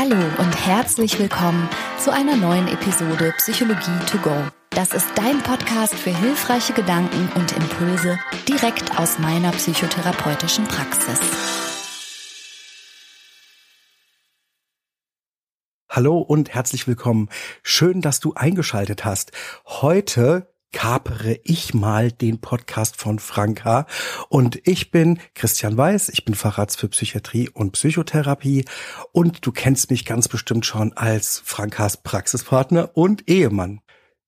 Hallo und herzlich willkommen zu einer neuen Episode Psychologie to go. Das ist dein Podcast für hilfreiche Gedanken und Impulse direkt aus meiner psychotherapeutischen Praxis. Hallo und herzlich willkommen. Schön, dass du eingeschaltet hast. Heute kapere ich mal den Podcast von Franka. Und ich bin Christian Weiß, ich bin Facharzt für Psychiatrie und Psychotherapie und du kennst mich ganz bestimmt schon als Frankas Praxispartner und Ehemann.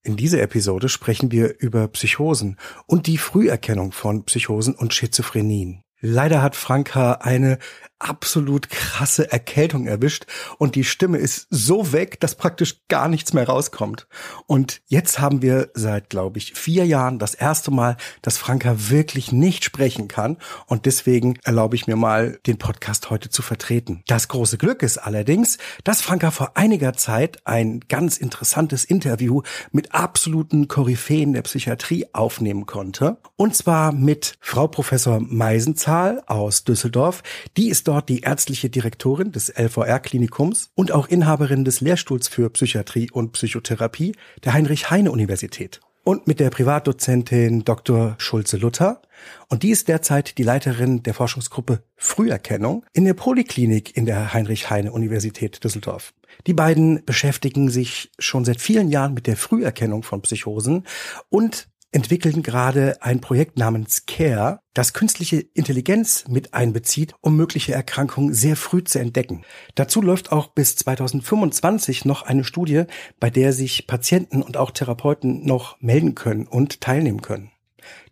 In dieser Episode sprechen wir über Psychosen und die Früherkennung von Psychosen und Schizophrenien. Leider hat Franka eine absolut krasse Erkältung erwischt und die Stimme ist so weg, dass praktisch gar nichts mehr rauskommt. Und jetzt haben wir seit, glaube ich, vier Jahren das erste Mal, dass Franka wirklich nicht sprechen kann und deswegen erlaube ich mir mal, den Podcast heute zu vertreten. Das große Glück ist allerdings, dass Franka vor einiger Zeit ein ganz interessantes Interview mit absoluten Koryphäen der Psychiatrie aufnehmen konnte. Und zwar mit Frau Professor Meisenzahl aus Düsseldorf. Die ist dort die ärztliche Direktorin des LVR-Klinikums und auch Inhaberin des Lehrstuhls für Psychiatrie und Psychotherapie der Heinrich-Heine-Universität. Und mit der Privatdozentin Dr. Schulze-Luther. Und die ist derzeit die Leiterin der Forschungsgruppe Früherkennung in der Poliklinik in der Heinrich-Heine-Universität Düsseldorf. Die beiden beschäftigen sich schon seit vielen Jahren mit der Früherkennung von Psychosen und entwickeln gerade ein Projekt namens CARE, das künstliche Intelligenz mit einbezieht, um mögliche Erkrankungen sehr früh zu entdecken. Dazu läuft auch bis 2025 noch eine Studie, bei der sich Patienten und auch Therapeuten noch melden können und teilnehmen können.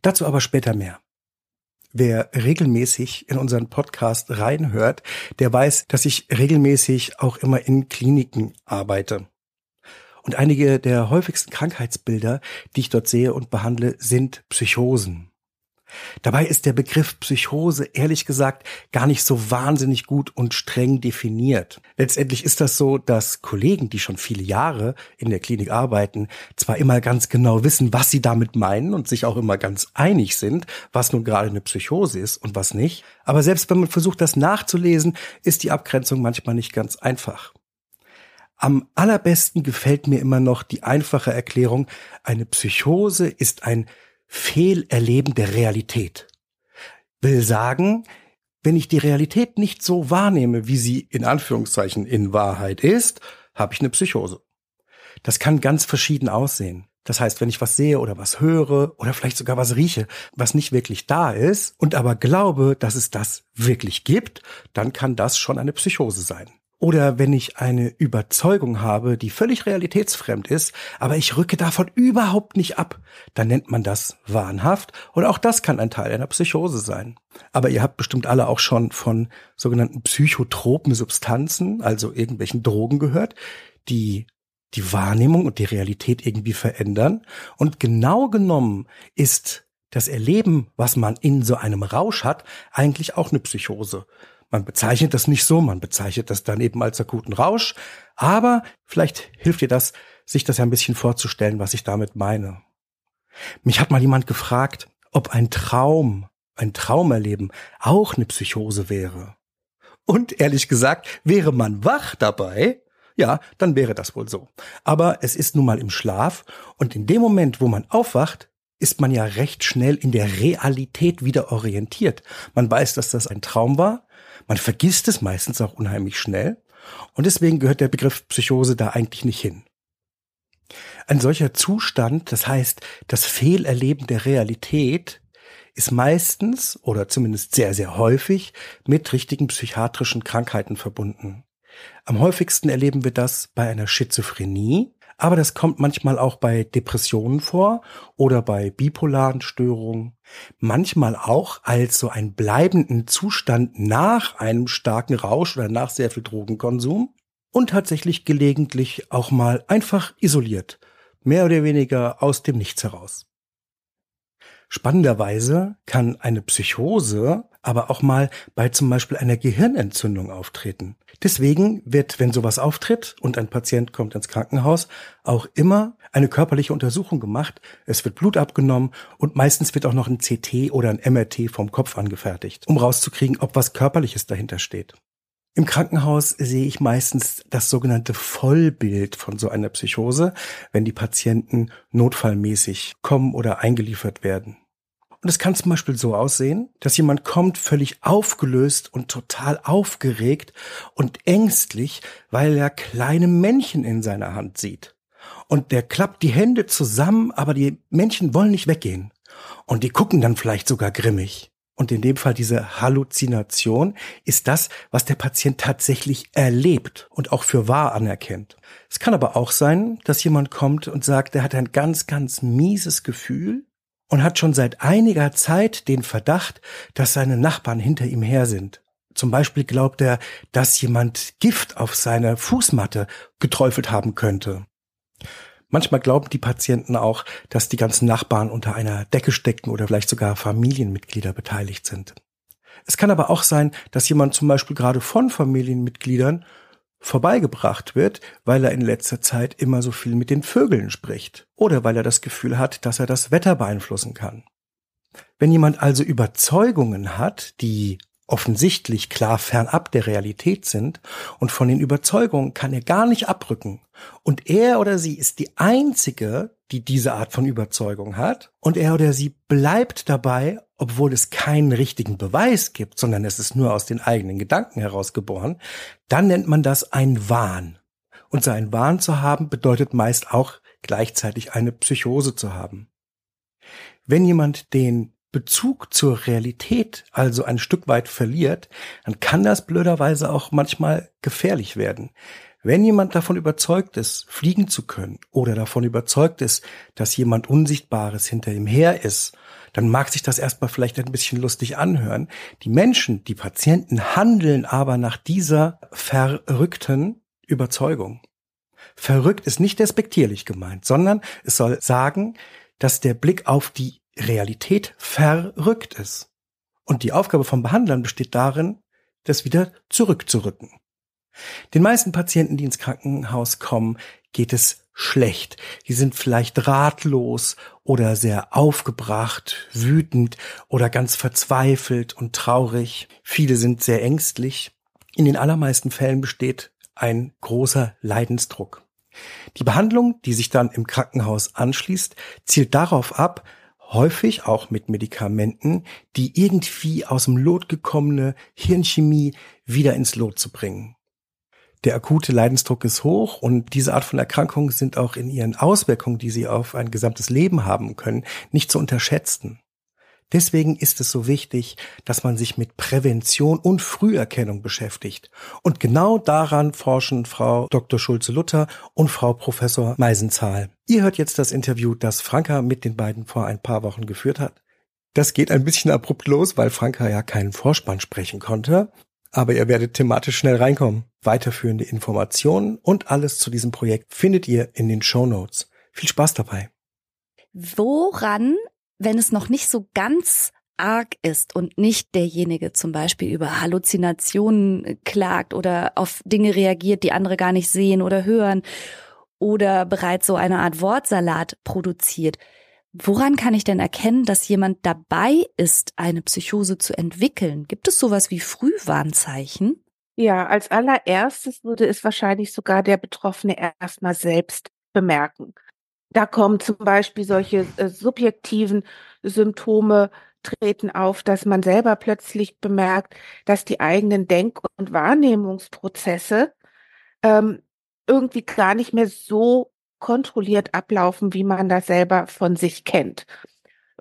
Dazu aber später mehr. Wer regelmäßig in unseren Podcast reinhört, der weiß, dass ich regelmäßig auch immer in Kliniken arbeite. Und einige der häufigsten Krankheitsbilder, die ich dort sehe und behandle, sind Psychosen. Dabei ist der Begriff Psychose ehrlich gesagt gar nicht so wahnsinnig gut und streng definiert. Letztendlich ist das so, dass Kollegen, die schon viele Jahre in der Klinik arbeiten, zwar immer ganz genau wissen, was sie damit meinen und sich auch immer ganz einig sind, was nun gerade eine Psychose ist und was nicht, aber selbst wenn man versucht, das nachzulesen, ist die Abgrenzung manchmal nicht ganz einfach. Am allerbesten gefällt mir immer noch die einfache Erklärung, eine Psychose ist ein Fehlerleben der Realität. Will sagen, wenn ich die Realität nicht so wahrnehme, wie sie in Anführungszeichen in Wahrheit ist, habe ich eine Psychose. Das kann ganz verschieden aussehen. Das heißt, wenn ich was sehe oder was höre oder vielleicht sogar was rieche, was nicht wirklich da ist und aber glaube, dass es das wirklich gibt, dann kann das schon eine Psychose sein. Oder wenn ich eine Überzeugung habe, die völlig realitätsfremd ist, aber ich rücke davon überhaupt nicht ab, dann nennt man das wahnhaft. Und auch das kann ein Teil einer Psychose sein. Aber ihr habt bestimmt alle auch schon von sogenannten psychotropen Substanzen, also irgendwelchen Drogen gehört, die die Wahrnehmung und die Realität irgendwie verändern. Und genau genommen ist das Erleben, was man in so einem Rausch hat, eigentlich auch eine Psychose. Man bezeichnet das nicht so, man bezeichnet das dann eben als akuten Rausch, aber vielleicht hilft dir das, sich das ja ein bisschen vorzustellen, was ich damit meine. Mich hat mal jemand gefragt, ob ein Traum, ein Traumerleben auch eine Psychose wäre. Und ehrlich gesagt, wäre man wach dabei, ja, dann wäre das wohl so. Aber es ist nun mal im Schlaf und in dem Moment, wo man aufwacht, ist man ja recht schnell in der Realität wieder orientiert. Man weiß, dass das ein Traum war man vergisst es meistens auch unheimlich schnell und deswegen gehört der Begriff Psychose da eigentlich nicht hin. Ein solcher Zustand, das heißt das Fehlerleben der Realität, ist meistens oder zumindest sehr, sehr häufig mit richtigen psychiatrischen Krankheiten verbunden. Am häufigsten erleben wir das bei einer Schizophrenie, aber das kommt manchmal auch bei Depressionen vor oder bei bipolaren Störungen. Manchmal auch als so ein bleibenden Zustand nach einem starken Rausch oder nach sehr viel Drogenkonsum und tatsächlich gelegentlich auch mal einfach isoliert, mehr oder weniger aus dem Nichts heraus. Spannenderweise kann eine Psychose aber auch mal bei zum Beispiel einer Gehirnentzündung auftreten. Deswegen wird, wenn sowas auftritt und ein Patient kommt ins Krankenhaus, auch immer eine körperliche Untersuchung gemacht. Es wird Blut abgenommen und meistens wird auch noch ein CT oder ein MRT vom Kopf angefertigt, um rauszukriegen, ob was Körperliches dahinter steht. Im Krankenhaus sehe ich meistens das sogenannte Vollbild von so einer Psychose, wenn die Patienten notfallmäßig kommen oder eingeliefert werden. Und es kann zum Beispiel so aussehen, dass jemand kommt völlig aufgelöst und total aufgeregt und ängstlich, weil er kleine Männchen in seiner Hand sieht. Und der klappt die Hände zusammen, aber die Männchen wollen nicht weggehen. Und die gucken dann vielleicht sogar grimmig. Und in dem Fall diese Halluzination ist das, was der Patient tatsächlich erlebt und auch für wahr anerkennt. Es kann aber auch sein, dass jemand kommt und sagt, er hat ein ganz, ganz mieses Gefühl und hat schon seit einiger Zeit den Verdacht, dass seine Nachbarn hinter ihm her sind. Zum Beispiel glaubt er, dass jemand Gift auf seine Fußmatte geträufelt haben könnte. Manchmal glauben die Patienten auch, dass die ganzen Nachbarn unter einer Decke stecken oder vielleicht sogar Familienmitglieder beteiligt sind. Es kann aber auch sein, dass jemand zum Beispiel gerade von Familienmitgliedern vorbeigebracht wird, weil er in letzter Zeit immer so viel mit den Vögeln spricht oder weil er das Gefühl hat, dass er das Wetter beeinflussen kann. Wenn jemand also Überzeugungen hat, die offensichtlich klar fernab der Realität sind und von den Überzeugungen kann er gar nicht abrücken. Und er oder sie ist die einzige, die diese Art von Überzeugung hat und er oder sie bleibt dabei, obwohl es keinen richtigen Beweis gibt, sondern es ist nur aus den eigenen Gedanken herausgeboren, dann nennt man das ein Wahn. Und so Wahn zu haben bedeutet meist auch gleichzeitig eine Psychose zu haben. Wenn jemand den Bezug zur Realität also ein Stück weit verliert, dann kann das blöderweise auch manchmal gefährlich werden. Wenn jemand davon überzeugt ist, fliegen zu können oder davon überzeugt ist, dass jemand Unsichtbares hinter ihm her ist, dann mag sich das erstmal vielleicht ein bisschen lustig anhören. Die Menschen, die Patienten handeln aber nach dieser verrückten Überzeugung. Verrückt ist nicht despektierlich gemeint, sondern es soll sagen, dass der Blick auf die Realität verrückt ist. Und die Aufgabe von Behandlern besteht darin, das wieder zurückzurücken. Den meisten Patienten, die ins Krankenhaus kommen, geht es schlecht. Die sind vielleicht ratlos oder sehr aufgebracht, wütend oder ganz verzweifelt und traurig. Viele sind sehr ängstlich. In den allermeisten Fällen besteht ein großer Leidensdruck. Die Behandlung, die sich dann im Krankenhaus anschließt, zielt darauf ab, häufig auch mit Medikamenten, die irgendwie aus dem Lot gekommene Hirnchemie wieder ins Lot zu bringen. Der akute Leidensdruck ist hoch und diese Art von Erkrankungen sind auch in ihren Auswirkungen, die sie auf ein gesamtes Leben haben können, nicht zu unterschätzen. Deswegen ist es so wichtig, dass man sich mit Prävention und Früherkennung beschäftigt. Und genau daran forschen Frau Dr. Schulze-Luther und Frau Professor Meisenzahl. Ihr hört jetzt das Interview, das Franka mit den beiden vor ein paar Wochen geführt hat. Das geht ein bisschen abrupt los, weil Franka ja keinen Vorspann sprechen konnte. Aber ihr werdet thematisch schnell reinkommen. Weiterführende Informationen und alles zu diesem Projekt findet ihr in den Show Notes. Viel Spaß dabei. Woran wenn es noch nicht so ganz arg ist und nicht derjenige zum Beispiel über Halluzinationen klagt oder auf Dinge reagiert, die andere gar nicht sehen oder hören oder bereits so eine Art Wortsalat produziert. Woran kann ich denn erkennen, dass jemand dabei ist, eine Psychose zu entwickeln? Gibt es sowas wie Frühwarnzeichen? Ja, als allererstes würde es wahrscheinlich sogar der Betroffene erstmal selbst bemerken. Da kommen zum Beispiel solche äh, subjektiven Symptome treten auf, dass man selber plötzlich bemerkt, dass die eigenen Denk- und Wahrnehmungsprozesse ähm, irgendwie gar nicht mehr so kontrolliert ablaufen, wie man das selber von sich kennt.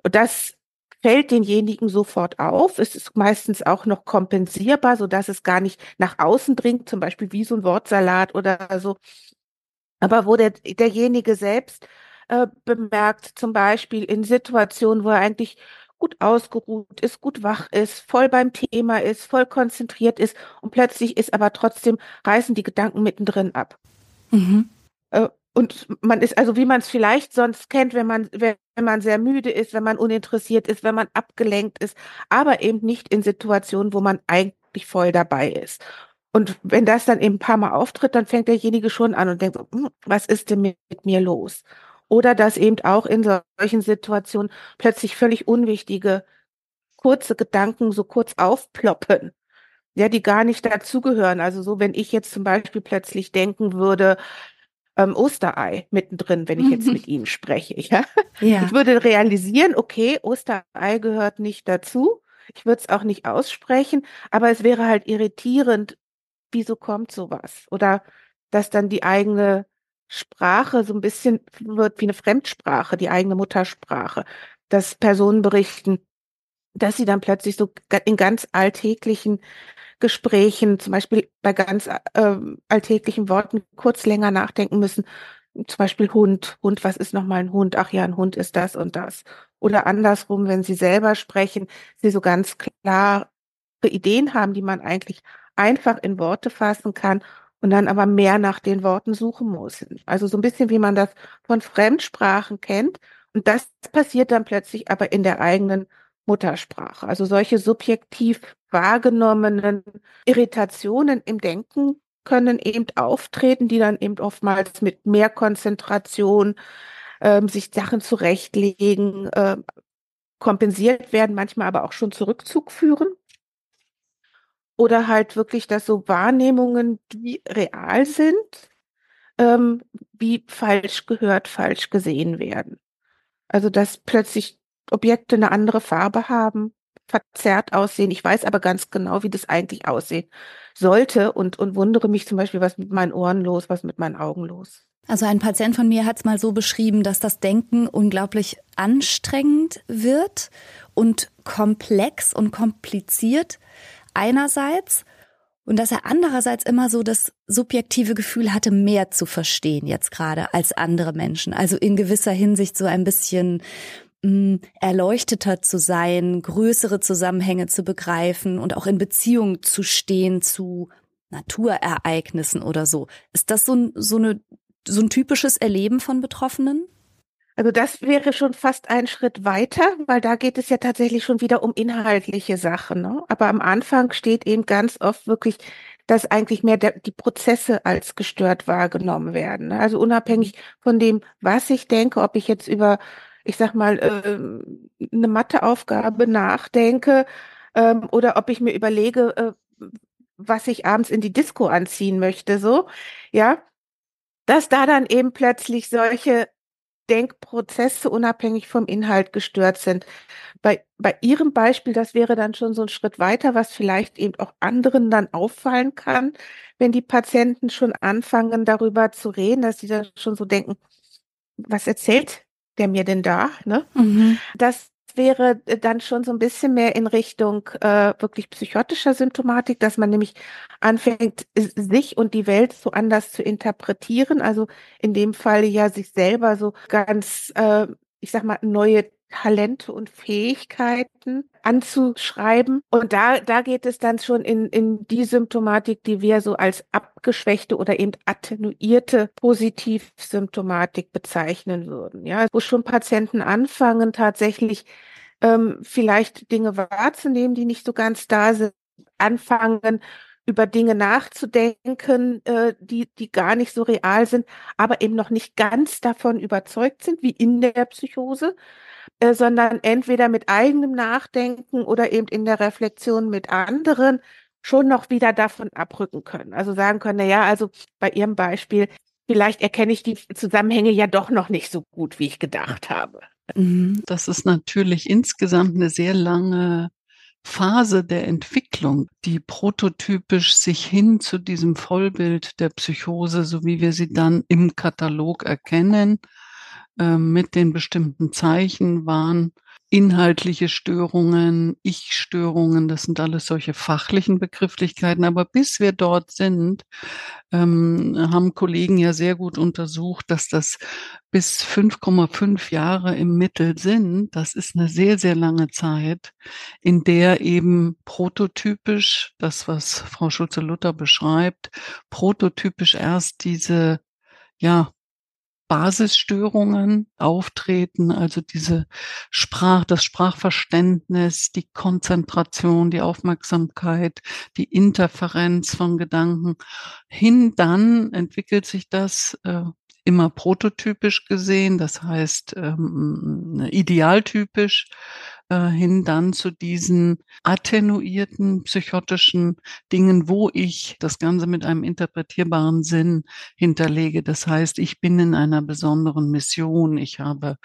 Und das fällt denjenigen sofort auf. Es ist meistens auch noch kompensierbar, so dass es gar nicht nach außen dringt, zum Beispiel wie so ein Wortsalat oder so, aber wo der, derjenige selbst äh, bemerkt, zum Beispiel in Situationen, wo er eigentlich gut ausgeruht ist, gut wach ist, voll beim Thema ist, voll konzentriert ist und plötzlich ist aber trotzdem, reißen die Gedanken mittendrin ab. Mhm. Äh, und man ist also, wie man es vielleicht sonst kennt, wenn man, wenn man sehr müde ist, wenn man uninteressiert ist, wenn man abgelenkt ist, aber eben nicht in Situationen, wo man eigentlich voll dabei ist. Und wenn das dann eben ein paar Mal auftritt, dann fängt derjenige schon an und denkt, hm, was ist denn mit, mit mir los? Oder dass eben auch in solchen Situationen plötzlich völlig unwichtige, kurze Gedanken so kurz aufploppen. ja, die gar nicht dazugehören. Also so, wenn ich jetzt zum Beispiel plötzlich denken würde, ähm, Osterei mittendrin, wenn ich jetzt mit Ihnen spreche. Ja? ja? Ich würde realisieren, okay, Osterei gehört nicht dazu. Ich würde es auch nicht aussprechen, aber es wäre halt irritierend, wieso kommt sowas? Oder dass dann die eigene Sprache so ein bisschen wird wie eine Fremdsprache, die eigene Muttersprache. Dass Personen berichten, dass sie dann plötzlich so in ganz alltäglichen Gesprächen, zum Beispiel bei ganz äh, alltäglichen Worten kurz länger nachdenken müssen. Zum Beispiel Hund. Hund, was ist nochmal ein Hund? Ach ja, ein Hund ist das und das. Oder andersrum, wenn sie selber sprechen, sie so ganz klare Ideen haben, die man eigentlich einfach in Worte fassen kann und dann aber mehr nach den Worten suchen muss. Also so ein bisschen wie man das von Fremdsprachen kennt. Und das passiert dann plötzlich aber in der eigenen Muttersprache. Also solche subjektiv wahrgenommenen Irritationen im Denken können eben auftreten, die dann eben oftmals mit mehr Konzentration ähm, sich Sachen zurechtlegen, äh, kompensiert werden, manchmal aber auch schon zu Rückzug führen. Oder halt wirklich, dass so Wahrnehmungen, die real sind, ähm, wie falsch gehört, falsch gesehen werden. Also dass plötzlich Objekte eine andere Farbe haben, verzerrt aussehen. Ich weiß aber ganz genau, wie das eigentlich aussehen sollte und, und wundere mich zum Beispiel, was mit meinen Ohren los, was mit meinen Augen los. Also ein Patient von mir hat es mal so beschrieben, dass das Denken unglaublich anstrengend wird und komplex und kompliziert einerseits und dass er andererseits immer so das subjektive Gefühl hatte, mehr zu verstehen jetzt gerade als andere Menschen. Also in gewisser Hinsicht so ein bisschen mh, erleuchteter zu sein, größere Zusammenhänge zu begreifen und auch in Beziehung zu stehen zu Naturereignissen oder so. Ist das so, so, eine, so ein typisches Erleben von Betroffenen? Also das wäre schon fast ein Schritt weiter, weil da geht es ja tatsächlich schon wieder um inhaltliche Sachen. Ne? Aber am Anfang steht eben ganz oft wirklich, dass eigentlich mehr der, die Prozesse als gestört wahrgenommen werden. Ne? Also unabhängig von dem, was ich denke, ob ich jetzt über ich sag mal, äh, eine Matheaufgabe nachdenke ähm, oder ob ich mir überlege, äh, was ich abends in die Disco anziehen möchte, so, ja, dass da dann eben plötzlich solche Denkprozesse unabhängig vom Inhalt gestört sind. Bei, bei Ihrem Beispiel, das wäre dann schon so ein Schritt weiter, was vielleicht eben auch anderen dann auffallen kann, wenn die Patienten schon anfangen, darüber zu reden, dass sie dann schon so denken, was erzählt der mir denn da? Ne? Mhm. Das wäre dann schon so ein bisschen mehr in Richtung äh, wirklich psychotischer Symptomatik, dass man nämlich anfängt, sich und die Welt so anders zu interpretieren. Also in dem Fall ja sich selber so ganz, äh, ich sag mal, neue Talente und Fähigkeiten anzuschreiben. Und da, da geht es dann schon in, in die Symptomatik, die wir so als abgeschwächte oder eben attenuierte Positivsymptomatik bezeichnen würden. Ja, wo schon Patienten anfangen, tatsächlich ähm, vielleicht Dinge wahrzunehmen, die nicht so ganz da sind, anfangen, über Dinge nachzudenken, äh, die, die gar nicht so real sind, aber eben noch nicht ganz davon überzeugt sind, wie in der Psychose, äh, sondern entweder mit eigenem Nachdenken oder eben in der Reflexion mit anderen schon noch wieder davon abrücken können. Also sagen können, na ja, also bei Ihrem Beispiel, vielleicht erkenne ich die Zusammenhänge ja doch noch nicht so gut, wie ich gedacht habe. Mhm. Das ist natürlich insgesamt eine sehr lange Phase der Entwicklung, die prototypisch sich hin zu diesem Vollbild der Psychose, so wie wir sie dann im Katalog erkennen, mit den bestimmten Zeichen waren inhaltliche Störungen, Ich-Störungen, das sind alles solche fachlichen Begrifflichkeiten. Aber bis wir dort sind, ähm, haben Kollegen ja sehr gut untersucht, dass das bis 5,5 Jahre im Mittel sind. Das ist eine sehr, sehr lange Zeit, in der eben prototypisch, das was Frau Schulze-Luther beschreibt, prototypisch erst diese ja, Basisstörungen auftreten, also diese Sprach, das Sprachverständnis, die Konzentration, die Aufmerksamkeit, die Interferenz von Gedanken. Hin dann entwickelt sich das äh, immer prototypisch gesehen, das heißt ähm, idealtypisch äh, hin dann zu diesen attenuierten psychotischen Dingen, wo ich das Ganze mit einem interpretierbaren Sinn hinterlege. Das heißt, ich bin in einer besonderen Mission, ich habe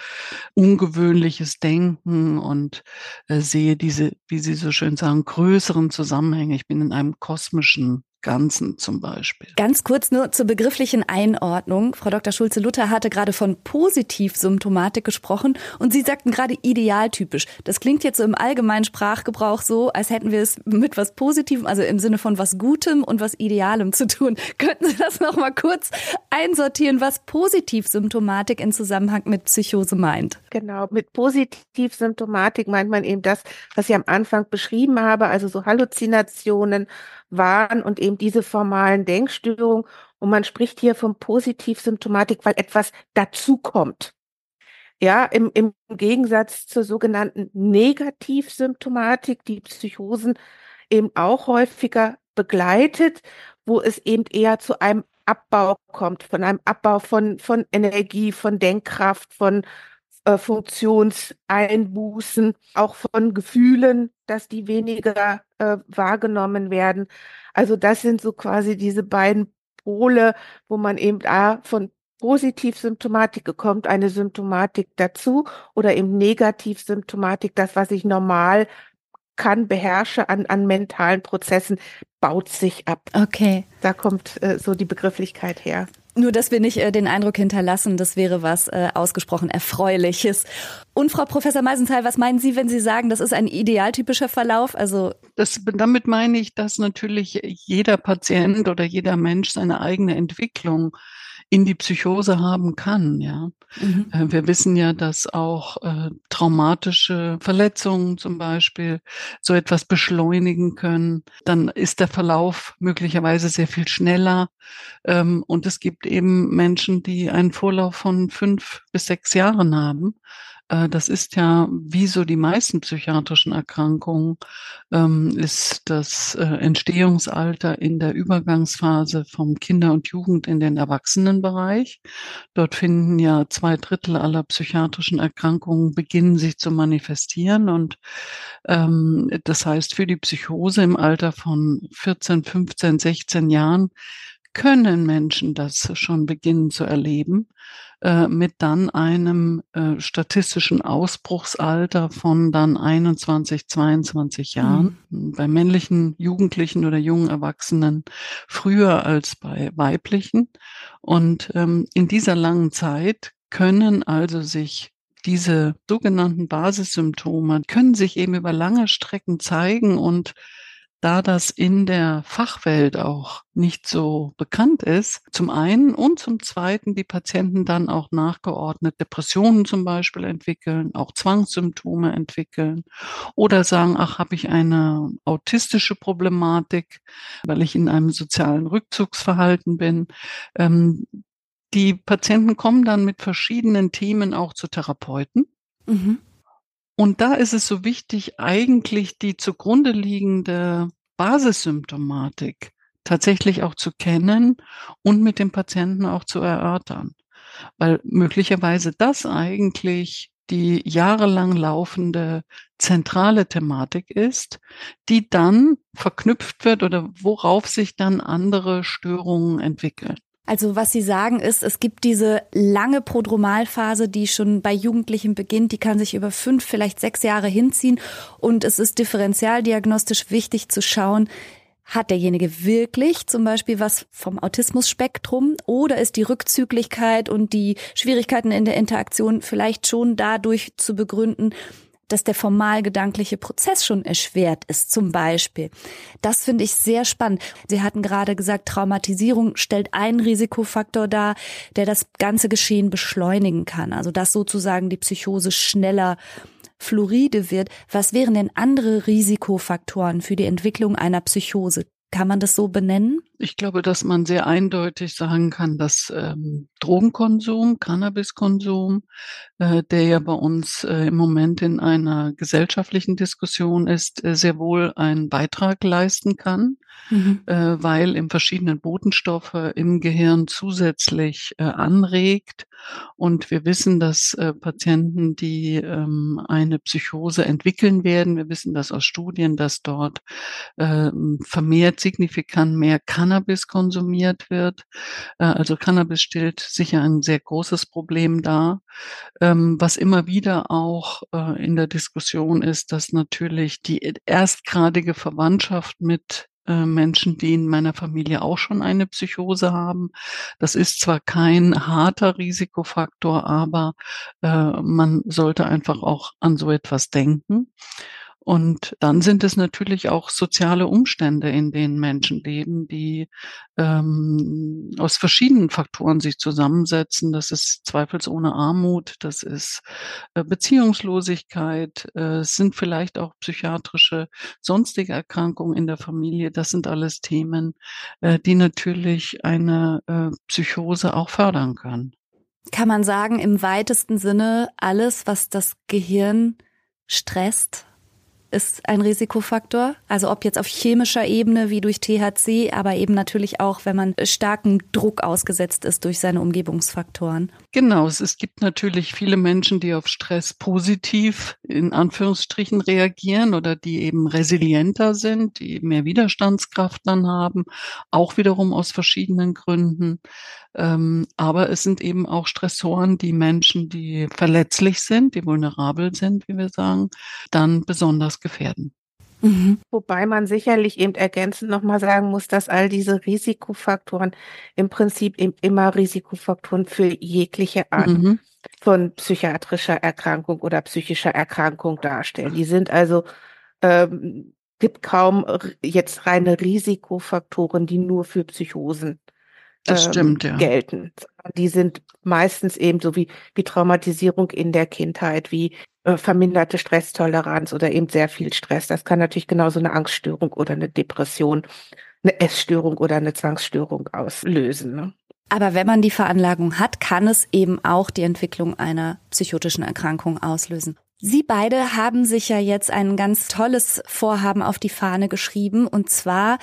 ungewöhnliches Denken und äh, sehe diese, wie Sie so schön sagen, größeren Zusammenhänge. Ich bin in einem kosmischen Ganzen zum Beispiel. Ganz kurz nur zur begrifflichen Einordnung. Frau Dr. Schulze-Luther hatte gerade von Positivsymptomatik gesprochen und Sie sagten gerade idealtypisch. Das klingt jetzt so im allgemeinen Sprachgebrauch so, als hätten wir es mit was Positivem, also im Sinne von was Gutem und was Idealem zu tun. Könnten Sie das noch mal kurz einsortieren, was Positivsymptomatik in Zusammenhang mit Psychose meint? Genau, mit Positivsymptomatik meint man eben das, was ich am Anfang beschrieben habe, also so Halluzinationen, Wahn und eben diese formalen Denkstörungen. Und man spricht hier von Positivsymptomatik, weil etwas dazukommt. Ja, im, im Gegensatz zur sogenannten Negativsymptomatik, die Psychosen eben auch häufiger begleitet, wo es eben eher zu einem Abbau kommt, von einem Abbau von, von Energie, von Denkkraft, von äh, Funktionseinbußen, auch von Gefühlen, dass die weniger äh, wahrgenommen werden. Also das sind so quasi diese beiden Pole, wo man eben da von Positivsymptomatik kommt eine Symptomatik dazu oder eben Negativsymptomatik, das, was ich normal kann, beherrsche an, an mentalen Prozessen, baut sich ab. Okay. Da kommt äh, so die Begrifflichkeit her. Nur, dass wir nicht äh, den Eindruck hinterlassen, das wäre was äh, ausgesprochen Erfreuliches. Und Frau Professor Meisenthal, was meinen Sie, wenn Sie sagen, das ist ein idealtypischer Verlauf? Also das, damit meine ich, dass natürlich jeder Patient oder jeder Mensch seine eigene Entwicklung in die Psychose haben kann. Ja, mhm. Äh, wir wissen ja, dass auch äh, traumatische Verletzungen zum Beispiel so etwas beschleunigen können. Dann ist der Verlauf möglicherweise sehr viel schneller. Ähm, und es gibt eben Menschen, die einen Vorlauf von fünf bis sechs Jahren haben. Äh, das ist ja, wie so die meisten psychiatrischen Erkrankungen, ähm, ist das äh, Entstehungsalter in der Übergangsphase vom Kinder- und Jugend in den Erwachsenenbereich. Dort finden ja zwei Drittel aller psychiatrischen Erkrankungen beginnen sich zu manifestieren und ähm, das heißt für die Psychose im Alter von 14, 15, 16 Jahren können Menschen das schon beginnen zu erleben, äh, mit dann einem äh, statistischen Ausbruchsalter von dann 21, 22 Jahren. Mhm. Bei männlichen Jugendlichen oder jungen Erwachsenen früher als bei weiblichen. Und ähm, in dieser langen Zeit können also sich diese sogenannten Basissymptome können sich eben über lange Strecken zeigen und da das in der Fachwelt auch nicht so bekannt ist, zum einen und zum zweiten die Patienten dann auch nachgeordnet Depressionen zum Beispiel entwickeln, auch Zwangssymptome entwickeln oder sagen, ach, habe ich eine autistische Problematik, weil ich in einem sozialen Rückzugsverhalten bin. Ähm, die Patienten kommen dann mit verschiedenen Themen auch zu Therapeuten. Mhm. Und da ist es so wichtig, eigentlich die zugrunde liegende Basissymptomatik tatsächlich auch zu kennen und mit dem Patienten auch zu erörtern. Weil möglicherweise das eigentlich die jahrelang laufende zentrale Thematik ist, die dann verknüpft wird oder worauf sich dann andere Störungen entwickeln. Also was Sie sagen ist, es gibt diese lange Prodromalphase, die schon bei Jugendlichen beginnt, die kann sich über fünf, vielleicht sechs Jahre hinziehen. Und es ist differentialdiagnostisch wichtig zu schauen, hat derjenige wirklich zum Beispiel was vom Autismus-Spektrum oder ist die Rückzüglichkeit und die Schwierigkeiten in der Interaktion vielleicht schon dadurch zu begründen, dass der formal-gedankliche Prozess schon erschwert ist, zum Beispiel. Das finde ich sehr spannend. Sie hatten gerade gesagt, Traumatisierung stellt einen Risikofaktor dar, der das ganze Geschehen beschleunigen kann. Also dass sozusagen die Psychose schneller fluoride wird. Was wären denn andere Risikofaktoren für die Entwicklung einer Psychose? Kann man das so benennen? Ich glaube, dass man sehr eindeutig sagen kann, dass ähm, Drogenkonsum, Cannabiskonsum, äh, der ja bei uns äh, im Moment in einer gesellschaftlichen Diskussion ist, äh, sehr wohl einen Beitrag leisten kann, mhm. äh, weil im verschiedenen Botenstoffe im Gehirn zusätzlich äh, anregt. Und wir wissen, dass äh, Patienten, die ähm, eine Psychose entwickeln werden, wir wissen das aus Studien, dass dort äh, vermehrt signifikant mehr Cannabis konsumiert wird. Äh, also Cannabis stellt sicher ein sehr großes Problem dar, ähm, was immer wieder auch äh, in der Diskussion ist, dass natürlich die erstgradige Verwandtschaft mit äh, Menschen, die in meiner Familie auch schon eine Psychose haben. Das ist zwar kein harter Risikofaktor, aber äh, man sollte einfach auch an so etwas denken. Und dann sind es natürlich auch soziale Umstände, in denen Menschen leben, die ähm, aus verschiedenen Faktoren sich zusammensetzen. Das ist zweifelsohne Armut, das ist äh, Beziehungslosigkeit, äh, es sind vielleicht auch psychiatrische sonstige Erkrankungen in der Familie. Das sind alles Themen, äh, die natürlich eine äh, Psychose auch fördern können. Kann man sagen, im weitesten Sinne alles, was das Gehirn stresst, ist ein Risikofaktor. Also ob jetzt auf chemischer Ebene wie durch THC, aber eben natürlich auch, wenn man starken Druck ausgesetzt ist durch seine Umgebungsfaktoren. Genau, es gibt natürlich viele Menschen, die auf Stress positiv in Anführungsstrichen reagieren oder die eben resilienter sind, die mehr Widerstandskraft dann haben, auch wiederum aus verschiedenen Gründen. Ähm, aber es sind eben auch Stressoren, die Menschen, die verletzlich sind, die vulnerabel sind, wie wir sagen, dann besonders gefährden. Mhm. Wobei man sicherlich eben ergänzend nochmal sagen muss, dass all diese Risikofaktoren im Prinzip eben immer Risikofaktoren für jegliche Art mhm. von psychiatrischer Erkrankung oder psychischer Erkrankung darstellen. Die sind also, ähm, gibt kaum jetzt reine Risikofaktoren, die nur für Psychosen das ähm, stimmt, ja. gelten. Die sind meistens eben so wie, wie Traumatisierung in der Kindheit, wie äh, verminderte Stresstoleranz oder eben sehr viel Stress. Das kann natürlich genauso eine Angststörung oder eine Depression, eine Essstörung oder eine Zwangsstörung auslösen. Ne? Aber wenn man die Veranlagung hat, kann es eben auch die Entwicklung einer psychotischen Erkrankung auslösen. Sie beide haben sich ja jetzt ein ganz tolles Vorhaben auf die Fahne geschrieben, und zwar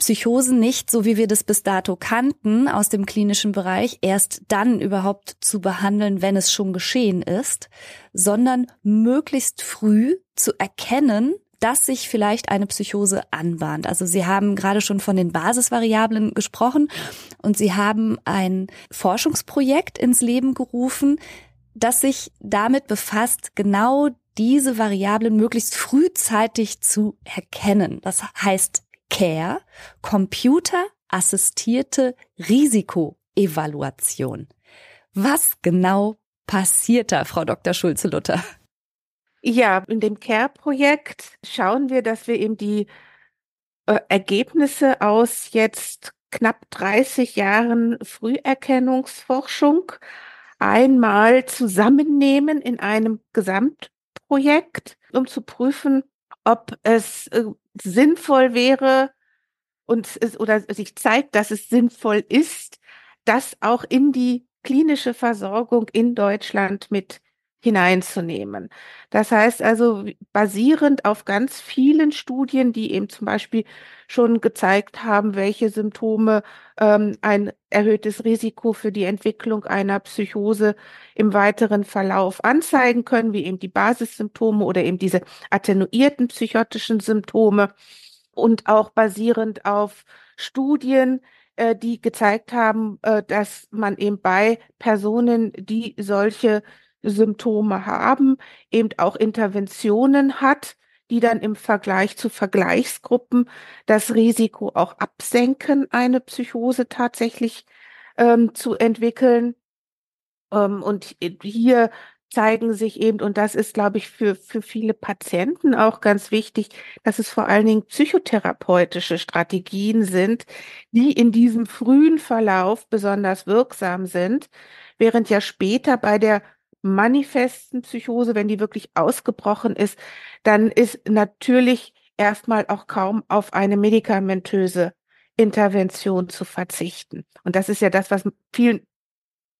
Psychosen nicht, so wie wir das bis dato kannten aus dem klinischen Bereich, erst dann überhaupt zu behandeln, wenn es schon geschehen ist, sondern möglichst früh zu erkennen, dass sich vielleicht eine Psychose anbahnt. Also Sie haben gerade schon von den Basisvariablen gesprochen und Sie haben ein Forschungsprojekt ins Leben gerufen, das sich damit befasst, genau diese Variablen möglichst frühzeitig zu erkennen. Das heißt CARE, computerassistierte Risikoevaluation. Was genau passiert da, Frau Dr. Schulze-Luther? Ja, in dem CARE-Projekt schauen wir, dass wir eben die äh, Ergebnisse aus jetzt knapp 30 Jahren Früherkennungsforschung einmal zusammennehmen in einem Gesamtprojekt, um zu prüfen, ob es äh, sinnvoll wäre und es oder sich zeigt, dass es sinnvoll ist, das auch in die klinische Versorgung in Deutschland mit hineinzunehmen. Das heißt also, basierend auf ganz vielen Studien, die eben zum Beispiel schon gezeigt haben, welche Symptome ähm, ein erhöhtes Risiko für die Entwicklung einer Psychose im weiteren Verlauf anzeigen können, wie eben die Basissymptome oder eben diese attenuierten psychotischen Symptome und auch basierend auf Studien, äh, die gezeigt haben, äh, dass man eben bei Personen, die solche Symptome haben, eben auch Interventionen hat, die dann im Vergleich zu Vergleichsgruppen das Risiko auch absenken, eine Psychose tatsächlich ähm, zu entwickeln. Ähm, und hier zeigen sich eben, und das ist, glaube ich, für, für viele Patienten auch ganz wichtig, dass es vor allen Dingen psychotherapeutische Strategien sind, die in diesem frühen Verlauf besonders wirksam sind, während ja später bei der manifesten Psychose, wenn die wirklich ausgebrochen ist, dann ist natürlich erstmal auch kaum auf eine medikamentöse Intervention zu verzichten. Und das ist ja das, was vielen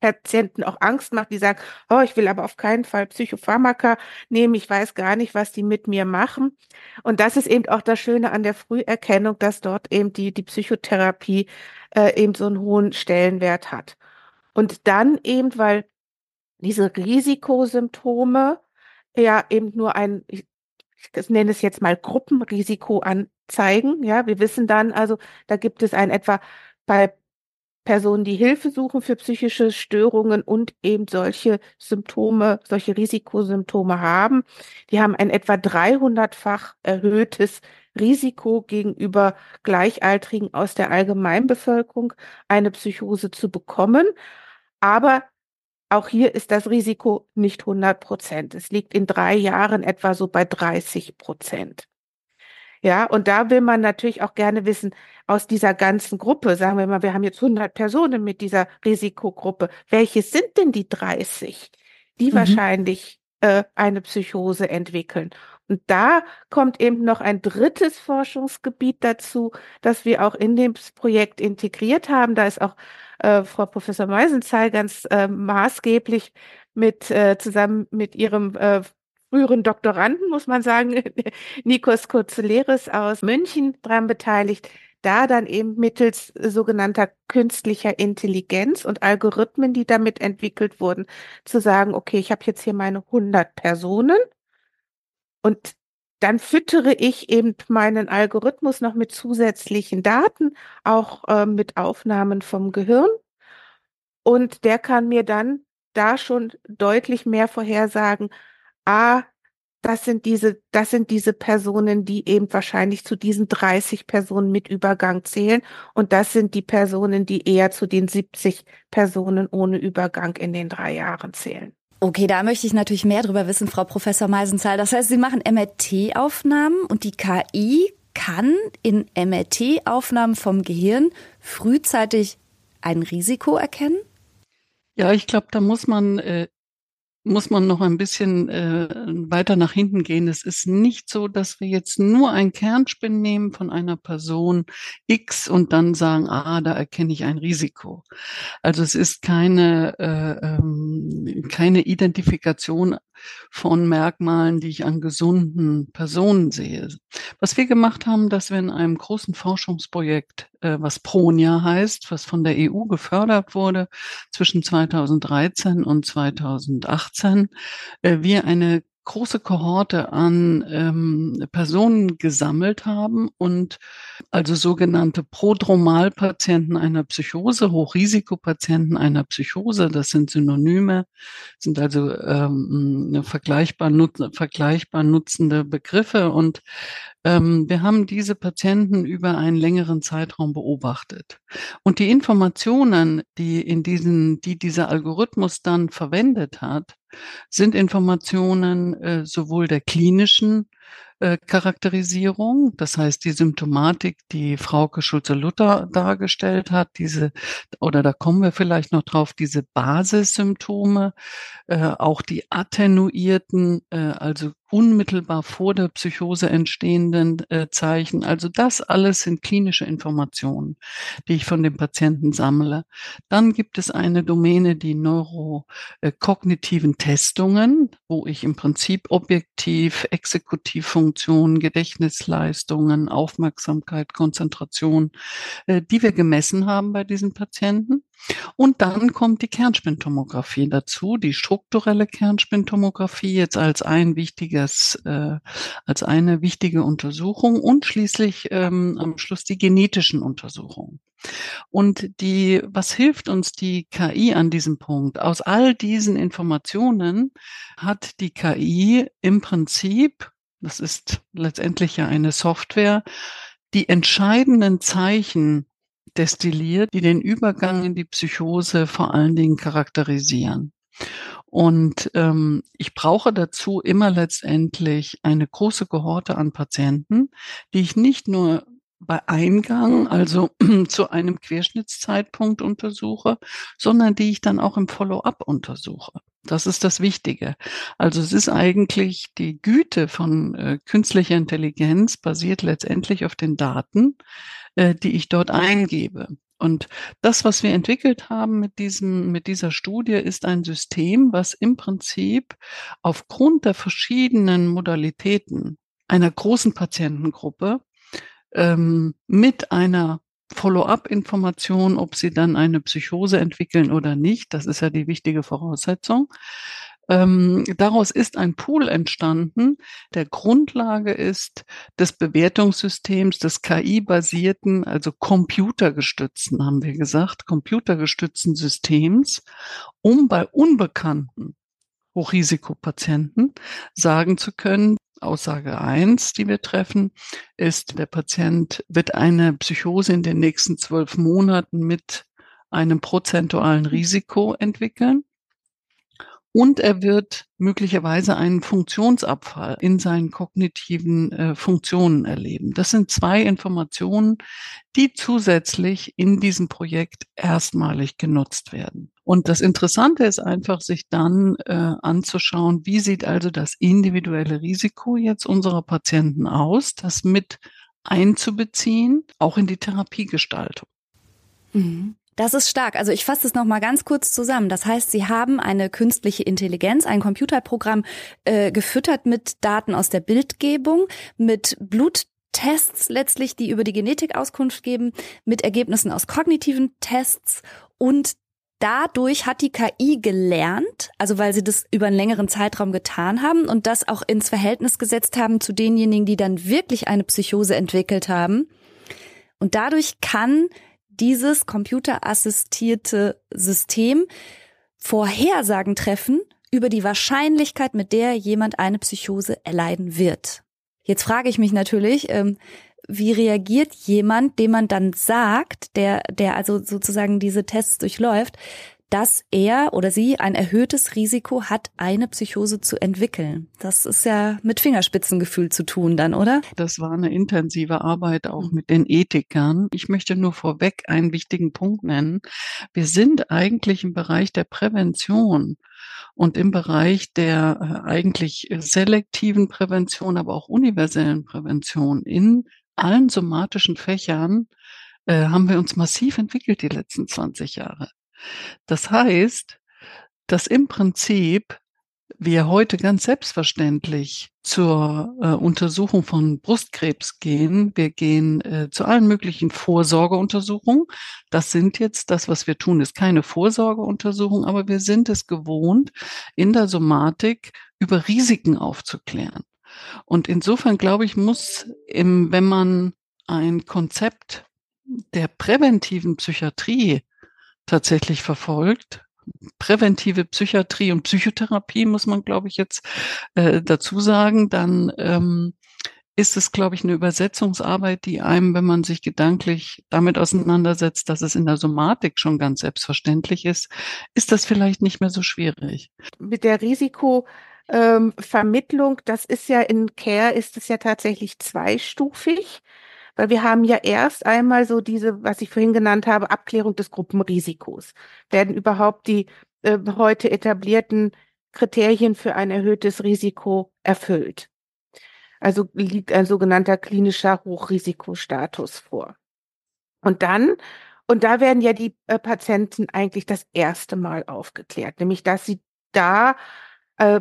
Patienten auch Angst macht, die sagen, oh, ich will aber auf keinen Fall Psychopharmaka nehmen, ich weiß gar nicht, was die mit mir machen. Und das ist eben auch das Schöne an der Früherkennung, dass dort eben die, die Psychotherapie äh, eben so einen hohen Stellenwert hat. Und dann eben, weil diese Risikosymptome ja eben nur ein, ich, ich nenne es jetzt mal Gruppenrisiko anzeigen. Ja, wir wissen dann also, da gibt es ein etwa bei Personen, die Hilfe suchen für psychische Störungen und eben solche Symptome, solche Risikosymptome haben. Die haben ein etwa 300-fach erhöhtes Risiko gegenüber Gleichaltrigen aus der Allgemeinbevölkerung, eine Psychose zu bekommen. Aber auch hier ist das Risiko nicht 100 Prozent. Es liegt in drei Jahren etwa so bei 30 Prozent. Ja, und da will man natürlich auch gerne wissen, aus dieser ganzen Gruppe, sagen wir mal, wir haben jetzt 100 Personen mit dieser Risikogruppe, welche sind denn die 30, die mhm. wahrscheinlich äh, eine Psychose entwickeln? Und da kommt eben noch ein drittes Forschungsgebiet dazu, das wir auch in dem Projekt integriert haben. Da ist auch äh, Frau Professor Meisenzahl ganz äh, maßgeblich mit äh, zusammen mit ihrem äh, früheren Doktoranden, muss man sagen, Nikos Kurzeleris aus München dran beteiligt, da dann eben mittels sogenannter künstlicher Intelligenz und Algorithmen, die damit entwickelt wurden, zu sagen, okay, ich habe jetzt hier meine 100 Personen und dann füttere ich eben meinen Algorithmus noch mit zusätzlichen Daten, auch äh, mit Aufnahmen vom Gehirn. Und der kann mir dann da schon deutlich mehr vorhersagen, ah, das sind diese, das sind diese Personen, die eben wahrscheinlich zu diesen 30 Personen mit Übergang zählen. Und das sind die Personen, die eher zu den 70 Personen ohne Übergang in den drei Jahren zählen. Okay, da möchte ich natürlich mehr drüber wissen, Frau Professor Meisenzahl. Das heißt, Sie machen MRT-Aufnahmen und die KI kann in MRT-Aufnahmen vom Gehirn frühzeitig ein Risiko erkennen? Ja, ich glaube, da muss man äh, muss man noch ein bisschen äh, weiter nach hinten gehen. Es ist nicht so, dass wir jetzt nur ein Kernspin nehmen von einer Person X und dann sagen, ah, da erkenne ich ein Risiko. Also es ist keine, äh, ähm, keine Identifikation von Merkmalen, die ich an gesunden Personen sehe. Was wir gemacht haben, dass wir in einem großen Forschungsprojekt, äh, was Pronia heißt, was von der EU gefördert wurde, zwischen 2013 und 2018, äh, wir eine große Kohorte an ähm, Personen gesammelt haben und also sogenannte Prodromalpatienten einer Psychose, Hochrisikopatienten einer Psychose, das sind Synonyme, sind also ähm, vergleichbar, nut vergleichbar nutzende Begriffe und ähm, wir haben diese Patienten über einen längeren Zeitraum beobachtet. Und die Informationen, die in diesen, die dieser Algorithmus dann verwendet hat, sind Informationen äh, sowohl der klinischen äh, Charakterisierung, das heißt die Symptomatik, die Frauke Schulze-Luther dargestellt hat, diese, oder da kommen wir vielleicht noch drauf, diese Basissymptome, äh, auch die attenuierten, äh, also unmittelbar vor der Psychose entstehenden äh, Zeichen. Also das alles sind klinische Informationen, die ich von dem Patienten sammle. Dann gibt es eine Domäne, die neurokognitiven Testungen, wo ich im Prinzip objektiv Exekutivfunktionen, Gedächtnisleistungen, Aufmerksamkeit, Konzentration, äh, die wir gemessen haben bei diesen Patienten. Und dann kommt die Kernspintomographie dazu, die strukturelle Kernspintomographie jetzt als ein wichtiges, äh, als eine wichtige Untersuchung und schließlich ähm, am Schluss die genetischen Untersuchungen. Und die, was hilft uns die KI an diesem Punkt? Aus all diesen Informationen hat die KI im Prinzip, das ist letztendlich ja eine Software, die entscheidenden Zeichen destilliert, die den Übergang in die Psychose vor allen Dingen charakterisieren. Und ähm, ich brauche dazu immer letztendlich eine große Kohorte an Patienten, die ich nicht nur bei Eingang, also zu einem Querschnittszeitpunkt untersuche, sondern die ich dann auch im Follow-up untersuche. Das ist das Wichtige. Also es ist eigentlich die Güte von äh, künstlicher Intelligenz basiert letztendlich auf den Daten, äh, die ich dort eingebe. Und das, was wir entwickelt haben mit diesem, mit dieser Studie, ist ein System, was im Prinzip aufgrund der verschiedenen Modalitäten einer großen Patientengruppe ähm, mit einer Follow-up-Information, ob sie dann eine Psychose entwickeln oder nicht, das ist ja die wichtige Voraussetzung, ähm, daraus ist ein Pool entstanden, der Grundlage ist des Bewertungssystems, des KI-basierten, also computergestützten, haben wir gesagt, computergestützten Systems, um bei unbekannten Hochrisikopatienten sagen zu können, Aussage eins, die wir treffen, ist, der Patient wird eine Psychose in den nächsten zwölf Monaten mit einem prozentualen Risiko entwickeln und er wird möglicherweise einen Funktionsabfall in seinen kognitiven äh, Funktionen erleben. Das sind zwei Informationen, die zusätzlich in diesem Projekt erstmalig genutzt werden. Und das Interessante ist einfach, sich dann äh, anzuschauen, wie sieht also das individuelle Risiko jetzt unserer Patienten aus, das mit einzubeziehen, auch in die Therapiegestaltung. Mhm. Das ist stark. Also ich fasse es noch mal ganz kurz zusammen. Das heißt, Sie haben eine künstliche Intelligenz, ein Computerprogramm äh, gefüttert mit Daten aus der Bildgebung, mit Bluttests letztlich, die über die Genetik Auskunft geben, mit Ergebnissen aus kognitiven Tests und dadurch hat die KI gelernt, also weil sie das über einen längeren Zeitraum getan haben und das auch ins Verhältnis gesetzt haben zu denjenigen, die dann wirklich eine Psychose entwickelt haben. Und dadurch kann dieses computerassistierte System Vorhersagen treffen über die Wahrscheinlichkeit, mit der jemand eine Psychose erleiden wird. Jetzt frage ich mich natürlich, ähm, wie reagiert jemand, dem man dann sagt, der, der also sozusagen diese Tests durchläuft, dass er oder sie ein erhöhtes Risiko hat, eine Psychose zu entwickeln. Das ist ja mit Fingerspitzengefühl zu tun dann, oder? Das war eine intensive Arbeit auch mhm. mit den Ethikern. Ich möchte nur vorweg einen wichtigen Punkt nennen. Wir sind eigentlich im Bereich der Prävention und im Bereich der äh, eigentlich selektiven Prävention, aber auch universellen Prävention in allen somatischen Fächern äh, haben wir uns massiv entwickelt die letzten 20 Jahre. Das heißt, dass im Prinzip wir heute ganz selbstverständlich zur äh, Untersuchung von Brustkrebs gehen. Wir gehen äh, zu allen möglichen Vorsorgeuntersuchungen. Das sind jetzt, das, was wir tun, ist keine Vorsorgeuntersuchung, aber wir sind es gewohnt, in der Somatik über Risiken aufzuklären. Und insofern, glaube ich, muss, im, wenn man ein Konzept der präventiven Psychiatrie tatsächlich verfolgt. Präventive Psychiatrie und Psychotherapie muss man, glaube ich, jetzt äh, dazu sagen. Dann ähm, ist es, glaube ich, eine Übersetzungsarbeit, die einem, wenn man sich gedanklich damit auseinandersetzt, dass es in der Somatik schon ganz selbstverständlich ist, ist das vielleicht nicht mehr so schwierig. Mit der Risikovermittlung, ähm, das ist ja in Care, ist es ja tatsächlich zweistufig. Weil wir haben ja erst einmal so diese, was ich vorhin genannt habe, Abklärung des Gruppenrisikos. Werden überhaupt die äh, heute etablierten Kriterien für ein erhöhtes Risiko erfüllt? Also liegt ein sogenannter klinischer Hochrisikostatus vor. Und dann, und da werden ja die äh, Patienten eigentlich das erste Mal aufgeklärt, nämlich dass sie da äh,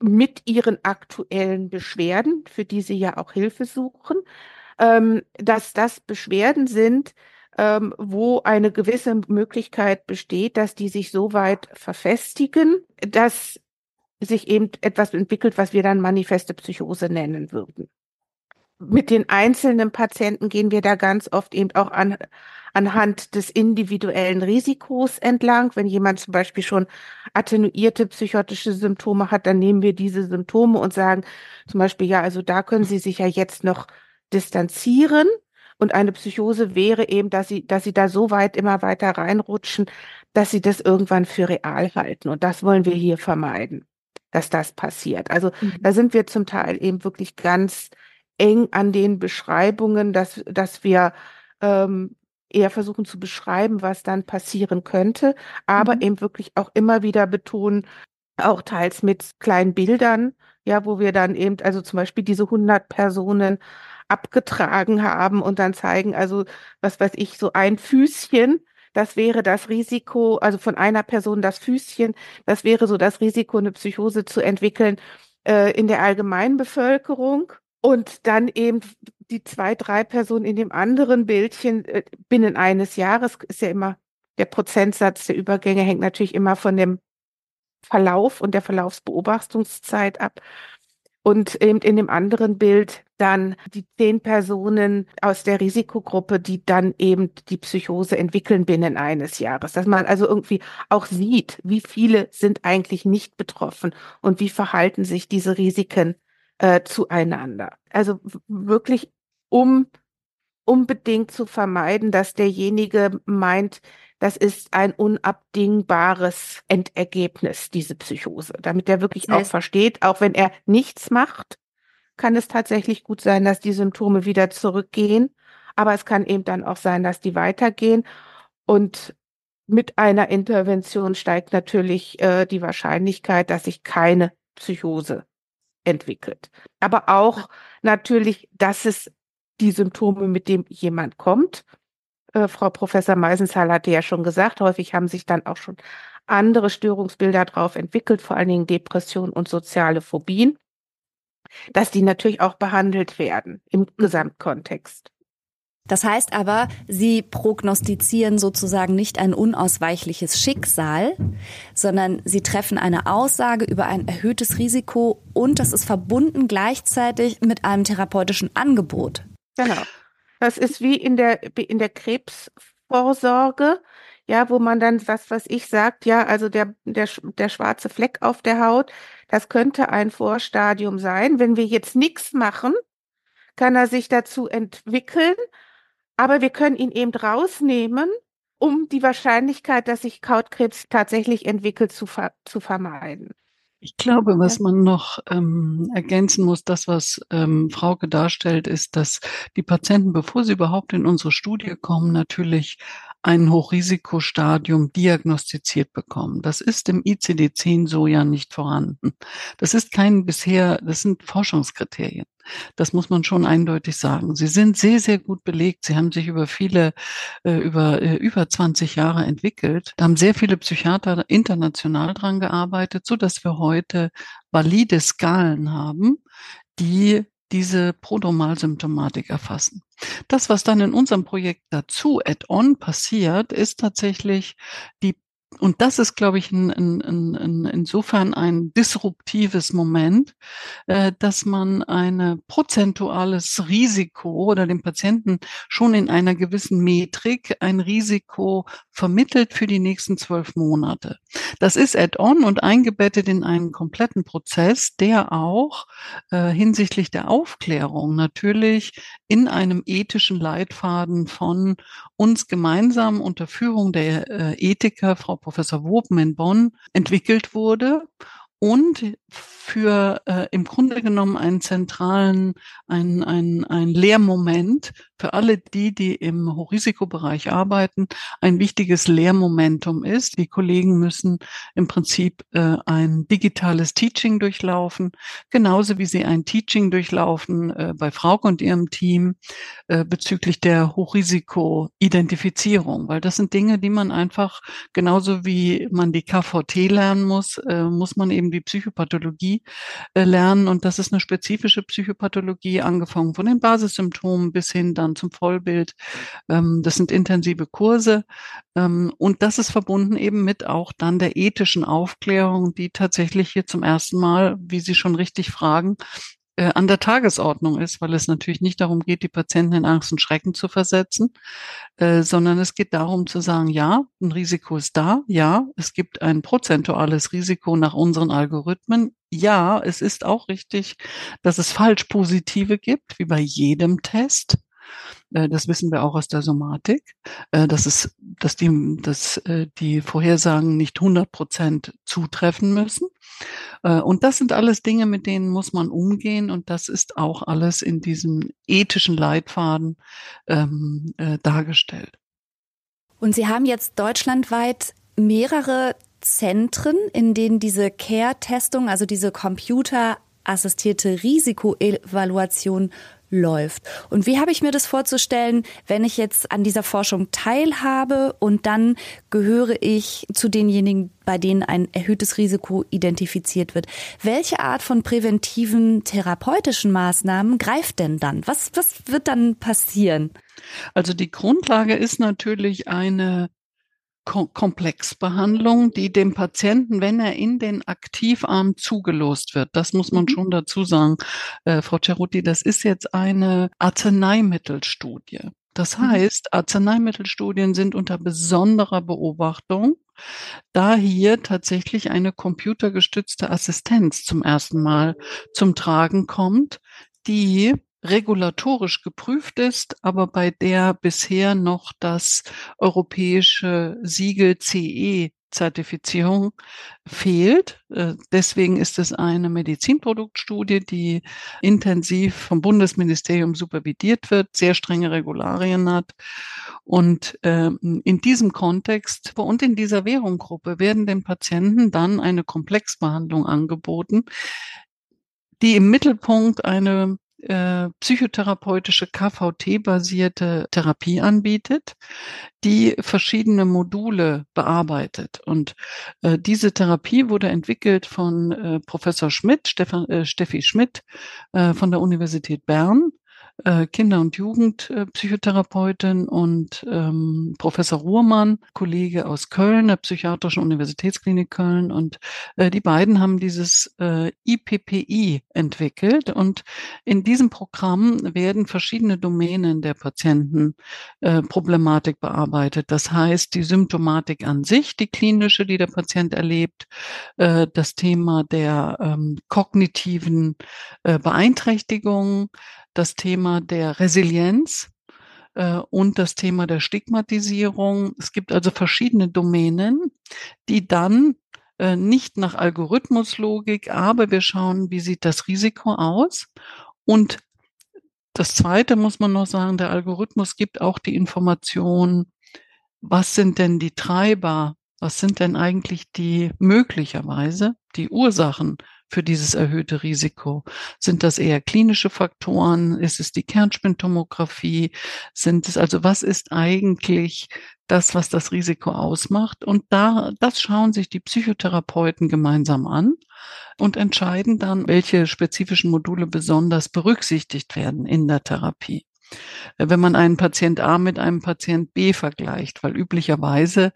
mit ihren aktuellen Beschwerden, für die sie ja auch Hilfe suchen, ähm, dass das Beschwerden sind, ähm, wo eine gewisse Möglichkeit besteht, dass die sich so weit verfestigen, dass sich eben etwas entwickelt, was wir dann manifeste Psychose nennen würden. Mit den einzelnen Patienten gehen wir da ganz oft eben auch an, anhand des individuellen Risikos entlang. Wenn jemand zum Beispiel schon attenuierte psychotische Symptome hat, dann nehmen wir diese Symptome und sagen zum Beispiel, ja, also da können Sie sich ja jetzt noch distanzieren. Und eine Psychose wäre eben, dass sie, dass sie da so weit immer weiter reinrutschen, dass sie das irgendwann für real halten. Und das wollen wir hier vermeiden, dass das passiert. Also mhm. da sind wir zum Teil eben wirklich ganz eng an den Beschreibungen, dass, dass wir ähm, eher versuchen zu beschreiben, was dann passieren könnte, aber mhm. eben wirklich auch immer wieder betonen, auch teils mit kleinen Bildern, ja, wo wir dann eben, also zum Beispiel diese 100 Personen abgetragen haben und dann zeigen, also was weiß ich, so ein Füßchen, das wäre das Risiko, also von einer Person das Füßchen, das wäre so das Risiko, eine Psychose zu entwickeln äh, in der allgemeinen Bevölkerung. Und dann eben die zwei, drei Personen in dem anderen Bildchen äh, binnen eines Jahres ist ja immer der Prozentsatz der Übergänge hängt natürlich immer von dem Verlauf und der Verlaufsbeobachtungszeit ab. Und eben in dem anderen Bild dann die zehn Personen aus der Risikogruppe, die dann eben die Psychose entwickeln binnen eines Jahres. Dass man also irgendwie auch sieht, wie viele sind eigentlich nicht betroffen und wie verhalten sich diese Risiken äh, zueinander. Also wirklich, um unbedingt zu vermeiden, dass derjenige meint, das ist ein unabdingbares Endergebnis, diese Psychose, damit er wirklich das heißt, auch versteht, auch wenn er nichts macht, kann es tatsächlich gut sein, dass die Symptome wieder zurückgehen. Aber es kann eben dann auch sein, dass die weitergehen. Und mit einer Intervention steigt natürlich äh, die Wahrscheinlichkeit, dass sich keine Psychose entwickelt. Aber auch natürlich, dass es die Symptome, mit dem jemand kommt, äh, Frau Professor Meisenzahl hatte ja schon gesagt, häufig haben sich dann auch schon andere Störungsbilder drauf entwickelt, vor allen Dingen Depression und soziale Phobien, dass die natürlich auch behandelt werden im Gesamtkontext. Das heißt aber, Sie prognostizieren sozusagen nicht ein unausweichliches Schicksal, sondern Sie treffen eine Aussage über ein erhöhtes Risiko und das ist verbunden gleichzeitig mit einem therapeutischen Angebot. Genau. Das ist wie in der, in der Krebsvorsorge, ja, wo man dann was, was ich sagt, ja, also der, der, der schwarze Fleck auf der Haut, das könnte ein Vorstadium sein. Wenn wir jetzt nichts machen, kann er sich dazu entwickeln, aber wir können ihn eben rausnehmen, um die Wahrscheinlichkeit, dass sich Kautkrebs tatsächlich entwickelt, zu, ver zu vermeiden. Ich glaube, was man noch ähm, ergänzen muss, das, was ähm, Frauke darstellt, ist, dass die Patienten, bevor sie überhaupt in unsere Studie kommen, natürlich ein Hochrisikostadium diagnostiziert bekommen. Das ist im ICD-10 so ja nicht vorhanden. Das ist kein bisher, das sind Forschungskriterien. Das muss man schon eindeutig sagen. Sie sind sehr, sehr gut belegt. Sie haben sich über viele, äh, über äh, über 20 Jahre entwickelt. Da haben sehr viele Psychiater international dran gearbeitet, so dass wir heute valide Skalen haben, die diese Prodromalsymptomatik erfassen. Das, was dann in unserem Projekt dazu add-on passiert, ist tatsächlich die und das ist, glaube ich, in, in, in, insofern ein disruptives Moment, äh, dass man ein prozentuales Risiko oder dem Patienten schon in einer gewissen Metrik ein Risiko vermittelt für die nächsten zwölf Monate. Das ist add-on und eingebettet in einen kompletten Prozess, der auch äh, hinsichtlich der Aufklärung natürlich in einem ethischen Leitfaden von uns gemeinsam unter Führung der äh, Ethiker, Frau Professor Woben in Bonn, entwickelt wurde und für äh, im Grunde genommen einen zentralen, ein, ein, ein Lehrmoment für alle die, die im Hochrisikobereich arbeiten, ein wichtiges Lehrmomentum ist. Die Kollegen müssen im Prinzip äh, ein digitales Teaching durchlaufen, genauso wie sie ein Teaching durchlaufen äh, bei Frauke und ihrem Team äh, bezüglich der Hochrisiko-Identifizierung, weil das sind Dinge, die man einfach genauso wie man die KVT lernen muss, äh, muss man eben die Psychopathologie äh, lernen. Und das ist eine spezifische Psychopathologie, angefangen von den Basissymptomen bis hin dann zum Vollbild. Ähm, das sind intensive Kurse. Ähm, und das ist verbunden eben mit auch dann der ethischen Aufklärung, die tatsächlich hier zum ersten Mal, wie Sie schon richtig fragen, äh, an der Tagesordnung ist, weil es natürlich nicht darum geht, die Patienten in Angst und Schrecken zu versetzen, äh, sondern es geht darum zu sagen, ja, ein Risiko ist da, ja, es gibt ein prozentuales Risiko nach unseren Algorithmen, ja, es ist auch richtig, dass es falsch positive gibt, wie bei jedem Test. Äh, das wissen wir auch aus der Somatik, äh, dass es, dass die, dass äh, die Vorhersagen nicht 100 Prozent zutreffen müssen. Und das sind alles Dinge, mit denen muss man umgehen. Und das ist auch alles in diesem ethischen Leitfaden ähm, äh, dargestellt. Und Sie haben jetzt deutschlandweit mehrere Zentren, in denen diese Care-Testung, also diese computerassistierte Risikoevaluation läuft. Und wie habe ich mir das vorzustellen, wenn ich jetzt an dieser Forschung teilhabe und dann gehöre ich zu denjenigen, bei denen ein erhöhtes Risiko identifiziert wird? Welche Art von präventiven therapeutischen Maßnahmen greift denn dann? Was, was wird dann passieren? Also die Grundlage ist natürlich eine Komplexbehandlung, die dem Patienten, wenn er in den Aktivarm zugelost wird, das muss man mhm. schon dazu sagen, äh, Frau Cerutti, das ist jetzt eine Arzneimittelstudie. Das mhm. heißt, Arzneimittelstudien sind unter besonderer Beobachtung, da hier tatsächlich eine computergestützte Assistenz zum ersten Mal zum Tragen kommt, die regulatorisch geprüft ist, aber bei der bisher noch das europäische Siegel CE Zertifizierung fehlt. Äh, deswegen ist es eine Medizinproduktstudie, die intensiv vom Bundesministerium supervidiert wird, sehr strenge Regularien hat. Und ähm, in diesem Kontext und in dieser Währunggruppe werden den Patienten dann eine Komplexbehandlung angeboten, die im Mittelpunkt eine äh, psychotherapeutische KVT-basierte Therapie anbietet, die verschiedene Module bearbeitet. Und äh, diese Therapie wurde entwickelt von äh, Professor Schmidt, äh, Steffi Schmidt äh, von der Universität Bern äh, Kinder- und Jugendpsychotherapeutin und ähm, Professor Ruhrmann, Kollege aus Köln, der Psychiatrischen Universitätsklinik Köln. Und äh, die beiden haben dieses äh, IPPI entwickelt. Und in diesem Programm werden verschiedene Domänen der Patientenproblematik äh, bearbeitet. Das heißt, die Symptomatik an sich, die klinische, die der Patient erlebt, äh, das Thema der ähm, kognitiven Beeinträchtigungen, das Thema der Resilienz äh, und das Thema der Stigmatisierung. Es gibt also verschiedene Domänen, die dann äh, nicht nach Algorithmuslogik, aber wir schauen, wie sieht das Risiko aus. Und das Zweite muss man noch sagen, der Algorithmus gibt auch die Information, was sind denn die Treiber, was sind denn eigentlich die möglicherweise die Ursachen für dieses erhöhte Risiko? Sind das eher klinische Faktoren? Ist es die Kernspintomographie? Sind es also, was ist eigentlich das, was das Risiko ausmacht? Und da, das schauen sich die Psychotherapeuten gemeinsam an und entscheiden dann, welche spezifischen Module besonders berücksichtigt werden in der Therapie wenn man einen Patient A mit einem Patient B vergleicht, weil üblicherweise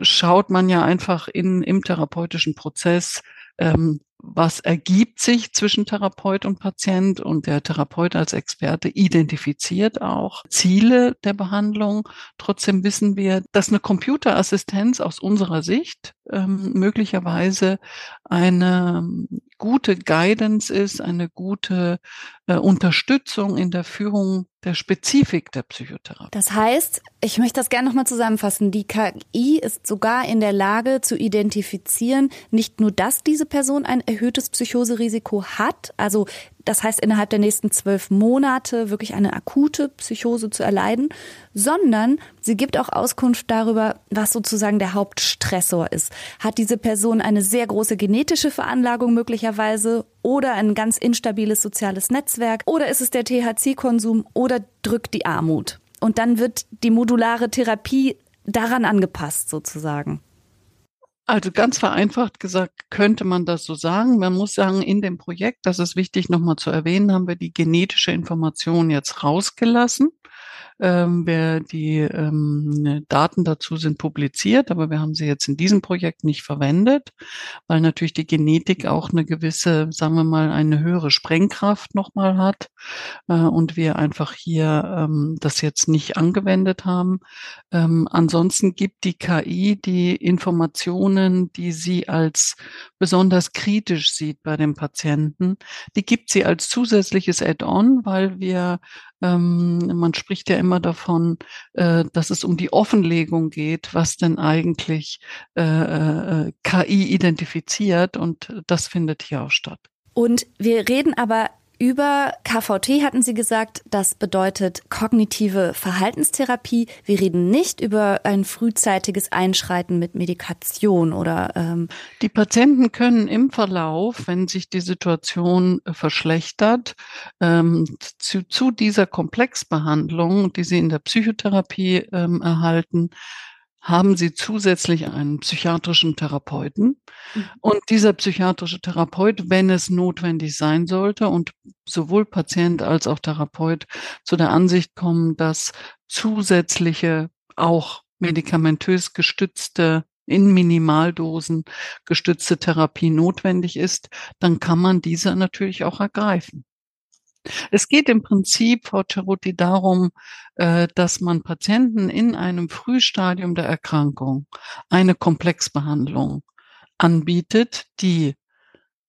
schaut man ja einfach in, im therapeutischen Prozess, ähm, was ergibt sich zwischen Therapeut und Patient und der Therapeut als Experte identifiziert auch Ziele der Behandlung. Trotzdem wissen wir, dass eine Computerassistenz aus unserer Sicht ähm, möglicherweise eine gute Guidance ist, eine gute äh, Unterstützung in der Führung der Spezifik der Psychotherapie. Das heißt, ich möchte das gerne nochmal zusammenfassen. Die KI ist sogar in der Lage zu identifizieren, nicht nur, dass diese Person ein erhöhtes Psychoserisiko hat, also das heißt innerhalb der nächsten zwölf Monate wirklich eine akute Psychose zu erleiden, sondern sie gibt auch Auskunft darüber, was sozusagen der Hauptstressor ist. Hat diese Person eine sehr große genetische Veranlagung möglicherweise oder ein ganz instabiles soziales Netzwerk oder ist es der THC-Konsum oder drückt die Armut? Und dann wird die modulare Therapie daran angepasst sozusagen. Also ganz vereinfacht gesagt könnte man das so sagen. Man muss sagen, in dem Projekt, das ist wichtig nochmal zu erwähnen, haben wir die genetische Information jetzt rausgelassen. Ähm, wer die ähm, Daten dazu sind publiziert, aber wir haben sie jetzt in diesem Projekt nicht verwendet, weil natürlich die Genetik auch eine gewisse, sagen wir mal, eine höhere Sprengkraft nochmal hat äh, und wir einfach hier ähm, das jetzt nicht angewendet haben. Ähm, ansonsten gibt die KI die Informationen, die sie als besonders kritisch sieht bei dem Patienten, die gibt sie als zusätzliches Add-on, weil wir ähm, man spricht ja immer davon, äh, dass es um die Offenlegung geht, was denn eigentlich äh, äh, KI identifiziert und das findet hier auch statt. Und wir reden aber über KVT hatten Sie gesagt, das bedeutet kognitive Verhaltenstherapie. Wir reden nicht über ein frühzeitiges Einschreiten mit Medikation oder ähm Die Patienten können im Verlauf, wenn sich die Situation verschlechtert, ähm, zu, zu dieser Komplexbehandlung, die sie in der Psychotherapie ähm, erhalten, haben sie zusätzlich einen psychiatrischen Therapeuten. Mhm. Und dieser psychiatrische Therapeut, wenn es notwendig sein sollte und sowohl Patient als auch Therapeut zu der Ansicht kommen, dass zusätzliche, auch medikamentös gestützte in Minimaldosen gestützte Therapie notwendig ist, dann kann man diese natürlich auch ergreifen. Es geht im Prinzip, Frau Ceruti, darum, äh, dass man Patienten in einem Frühstadium der Erkrankung eine Komplexbehandlung anbietet, die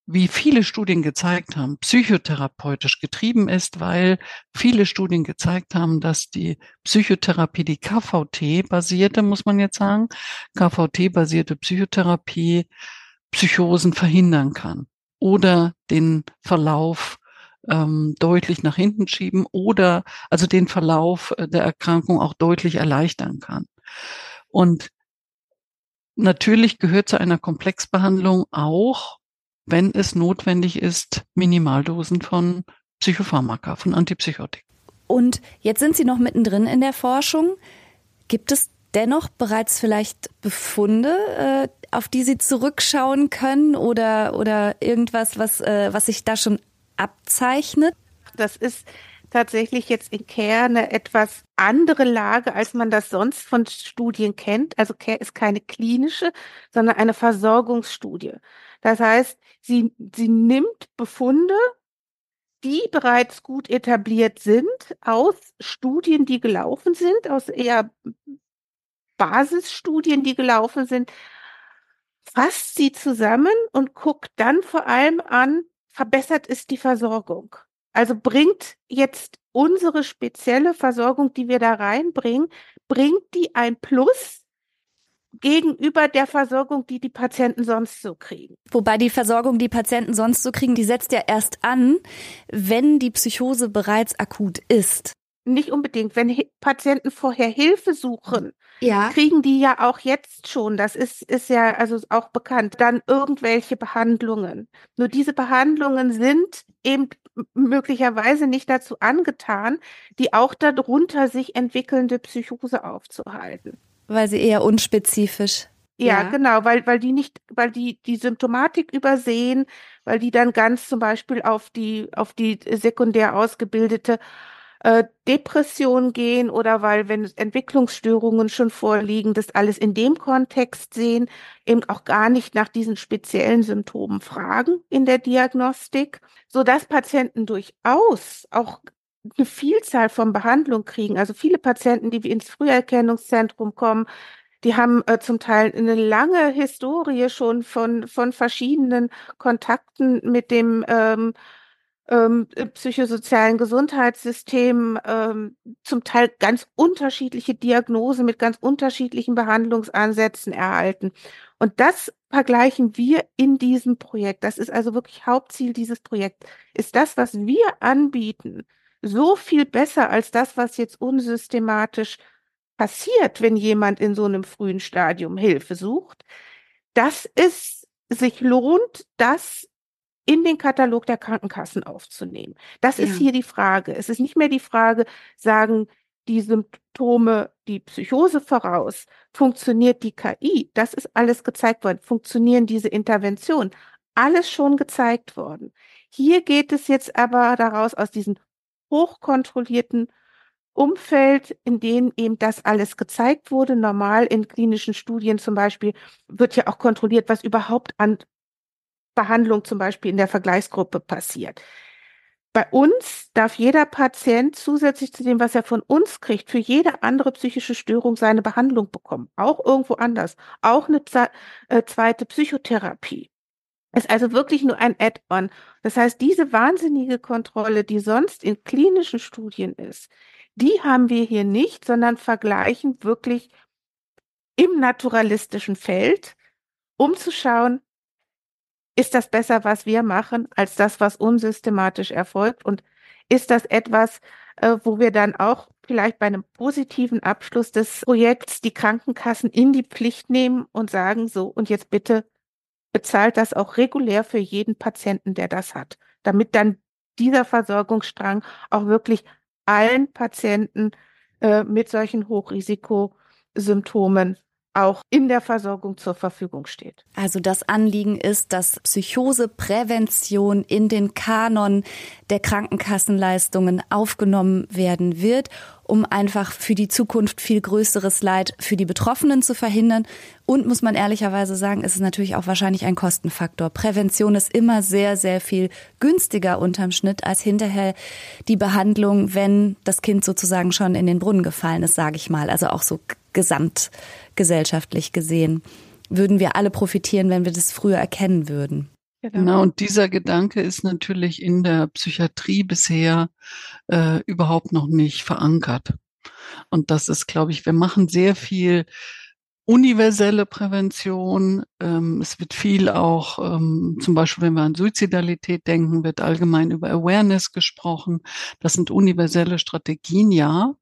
wie viele Studien gezeigt haben, psychotherapeutisch getrieben ist, weil viele Studien gezeigt haben, dass die Psychotherapie, die KVT-basierte, muss man jetzt sagen, KVT-basierte Psychotherapie Psychosen verhindern kann oder den Verlauf ähm, deutlich nach hinten schieben oder also den Verlauf äh, der Erkrankung auch deutlich erleichtern kann. Und natürlich gehört zu einer Komplexbehandlung auch, wenn es notwendig ist, Minimaldosen von Psychopharmaka, von Antipsychotik. Und jetzt sind Sie noch mittendrin in der Forschung. Gibt es dennoch bereits vielleicht Befunde, äh, auf die Sie zurückschauen können oder, oder irgendwas, was, äh, was sich da schon abzeichnet? Das ist tatsächlich jetzt in Care eine etwas andere Lage, als man das sonst von Studien kennt. Also Care ist keine klinische, sondern eine Versorgungsstudie. Das heißt, sie, sie nimmt Befunde, die bereits gut etabliert sind, aus Studien, die gelaufen sind, aus eher Basisstudien, die gelaufen sind, fasst sie zusammen und guckt dann vor allem an, verbessert ist die Versorgung. Also bringt jetzt unsere spezielle Versorgung, die wir da reinbringen, bringt die ein Plus gegenüber der Versorgung, die die Patienten sonst so kriegen. Wobei die Versorgung, die Patienten sonst so kriegen, die setzt ja erst an, wenn die Psychose bereits akut ist. Nicht unbedingt. Wenn Patienten vorher Hilfe suchen, ja. kriegen die ja auch jetzt schon, das ist, ist ja also auch bekannt, dann irgendwelche Behandlungen. Nur diese Behandlungen sind eben möglicherweise nicht dazu angetan, die auch darunter sich entwickelnde Psychose aufzuhalten. Weil sie eher unspezifisch. Ja, ja, genau, weil, weil die nicht, weil die die Symptomatik übersehen, weil die dann ganz zum Beispiel auf die, auf die sekundär ausgebildete äh, Depression gehen oder weil, wenn Entwicklungsstörungen schon vorliegen, das alles in dem Kontext sehen, eben auch gar nicht nach diesen speziellen Symptomen fragen in der Diagnostik, so dass Patienten durchaus auch eine Vielzahl von Behandlungen kriegen. Also viele Patienten, die ins Früherkennungszentrum kommen, die haben äh, zum Teil eine lange Historie schon von, von verschiedenen Kontakten mit dem ähm, ähm, psychosozialen Gesundheitssystem ähm, zum Teil ganz unterschiedliche Diagnosen mit ganz unterschiedlichen Behandlungsansätzen erhalten. Und das vergleichen wir in diesem Projekt. Das ist also wirklich Hauptziel dieses Projekts. Ist das, was wir anbieten, so viel besser als das, was jetzt unsystematisch passiert, wenn jemand in so einem frühen Stadium Hilfe sucht, dass es sich lohnt, das in den Katalog der Krankenkassen aufzunehmen. Das ja. ist hier die Frage. Es ist nicht mehr die Frage, sagen die Symptome die Psychose voraus, funktioniert die KI, das ist alles gezeigt worden, funktionieren diese Interventionen, alles schon gezeigt worden. Hier geht es jetzt aber daraus aus diesem hochkontrollierten Umfeld, in dem eben das alles gezeigt wurde. Normal in klinischen Studien zum Beispiel wird ja auch kontrolliert, was überhaupt an Behandlung zum Beispiel in der Vergleichsgruppe passiert. Bei uns darf jeder Patient zusätzlich zu dem, was er von uns kriegt, für jede andere psychische Störung seine Behandlung bekommen. Auch irgendwo anders. Auch eine äh, zweite Psychotherapie. Ist also wirklich nur ein Add-on. Das heißt, diese wahnsinnige Kontrolle, die sonst in klinischen Studien ist, die haben wir hier nicht, sondern vergleichen wirklich im naturalistischen Feld, um zu schauen, ist das besser, was wir machen, als das, was unsystematisch erfolgt? Und ist das etwas, äh, wo wir dann auch vielleicht bei einem positiven Abschluss des Projekts die Krankenkassen in die Pflicht nehmen und sagen, so, und jetzt bitte bezahlt das auch regulär für jeden Patienten, der das hat, damit dann dieser Versorgungsstrang auch wirklich allen Patienten äh, mit solchen Hochrisikosymptomen auch in der Versorgung zur Verfügung steht. Also das Anliegen ist, dass Psychoseprävention in den Kanon der Krankenkassenleistungen aufgenommen werden wird, um einfach für die Zukunft viel größeres Leid für die Betroffenen zu verhindern. Und muss man ehrlicherweise sagen, ist es natürlich auch wahrscheinlich ein Kostenfaktor. Prävention ist immer sehr, sehr viel günstiger unterm Schnitt als hinterher die Behandlung, wenn das Kind sozusagen schon in den Brunnen gefallen ist, sage ich mal. Also auch so gesamtgesellschaftlich gesehen würden wir alle profitieren, wenn wir das früher erkennen würden. Genau. und dieser Gedanke ist natürlich in der Psychiatrie bisher äh, überhaupt noch nicht verankert. Und das ist, glaube ich, wir machen sehr viel universelle Prävention. Ähm, es wird viel auch, ähm, zum Beispiel wenn wir an Suizidalität denken, wird allgemein über Awareness gesprochen. Das sind universelle Strategien, ja.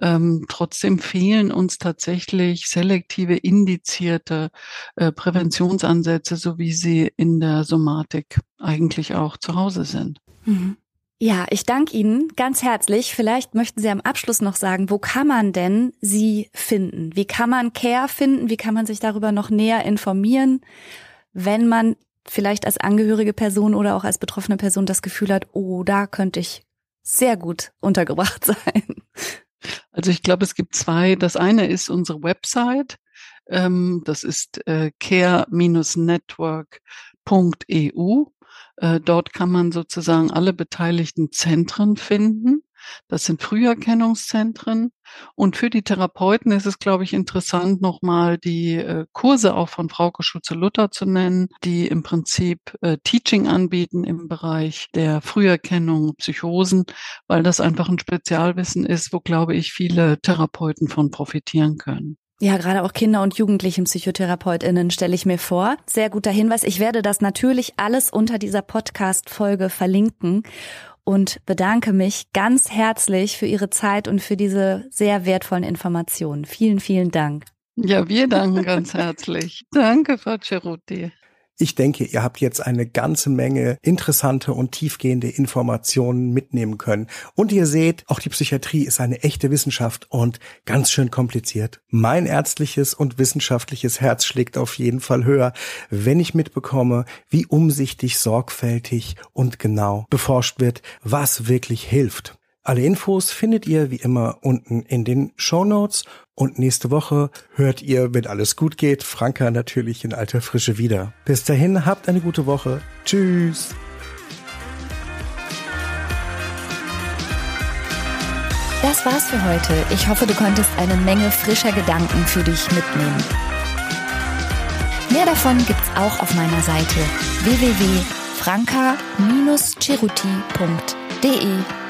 Ähm, trotzdem fehlen uns tatsächlich selektive, indizierte äh, Präventionsansätze, so wie sie in der Somatik eigentlich auch zu Hause sind. Mhm. Ja, ich danke Ihnen ganz herzlich. Vielleicht möchten Sie am Abschluss noch sagen, wo kann man denn Sie finden? Wie kann man Care finden? Wie kann man sich darüber noch näher informieren, wenn man vielleicht als angehörige Person oder auch als betroffene Person das Gefühl hat, oh, da könnte ich sehr gut untergebracht sein? Also ich glaube, es gibt zwei. Das eine ist unsere Website. Ähm, das ist äh, care-network.eu. Äh, dort kann man sozusagen alle beteiligten Zentren finden. Das sind Früherkennungszentren. Und für die Therapeuten ist es, glaube ich, interessant, nochmal die äh, Kurse auch von Frauke Schulze-Luther zu nennen, die im Prinzip äh, Teaching anbieten im Bereich der Früherkennung Psychosen, weil das einfach ein Spezialwissen ist, wo, glaube ich, viele Therapeuten von profitieren können. Ja, gerade auch Kinder- und Jugendlichen PsychotherapeutInnen stelle ich mir vor. Sehr guter Hinweis. Ich werde das natürlich alles unter dieser Podcast-Folge verlinken und bedanke mich ganz herzlich für Ihre Zeit und für diese sehr wertvollen Informationen. Vielen, vielen Dank. Ja, wir danken ganz herzlich. Danke, Frau Ceruti. Ich denke, ihr habt jetzt eine ganze Menge interessante und tiefgehende Informationen mitnehmen können. Und ihr seht, auch die Psychiatrie ist eine echte Wissenschaft und ganz schön kompliziert. Mein ärztliches und wissenschaftliches Herz schlägt auf jeden Fall höher, wenn ich mitbekomme, wie umsichtig, sorgfältig und genau beforscht wird, was wirklich hilft. Alle Infos findet ihr wie immer unten in den Show Notes und nächste Woche hört ihr, wenn alles gut geht, Franka natürlich in alter Frische wieder. Bis dahin, habt eine gute Woche. Tschüss. Das war's für heute. Ich hoffe, du konntest eine Menge frischer Gedanken für dich mitnehmen. Mehr davon gibt's auch auf meiner Seite www.franka-ceruti.de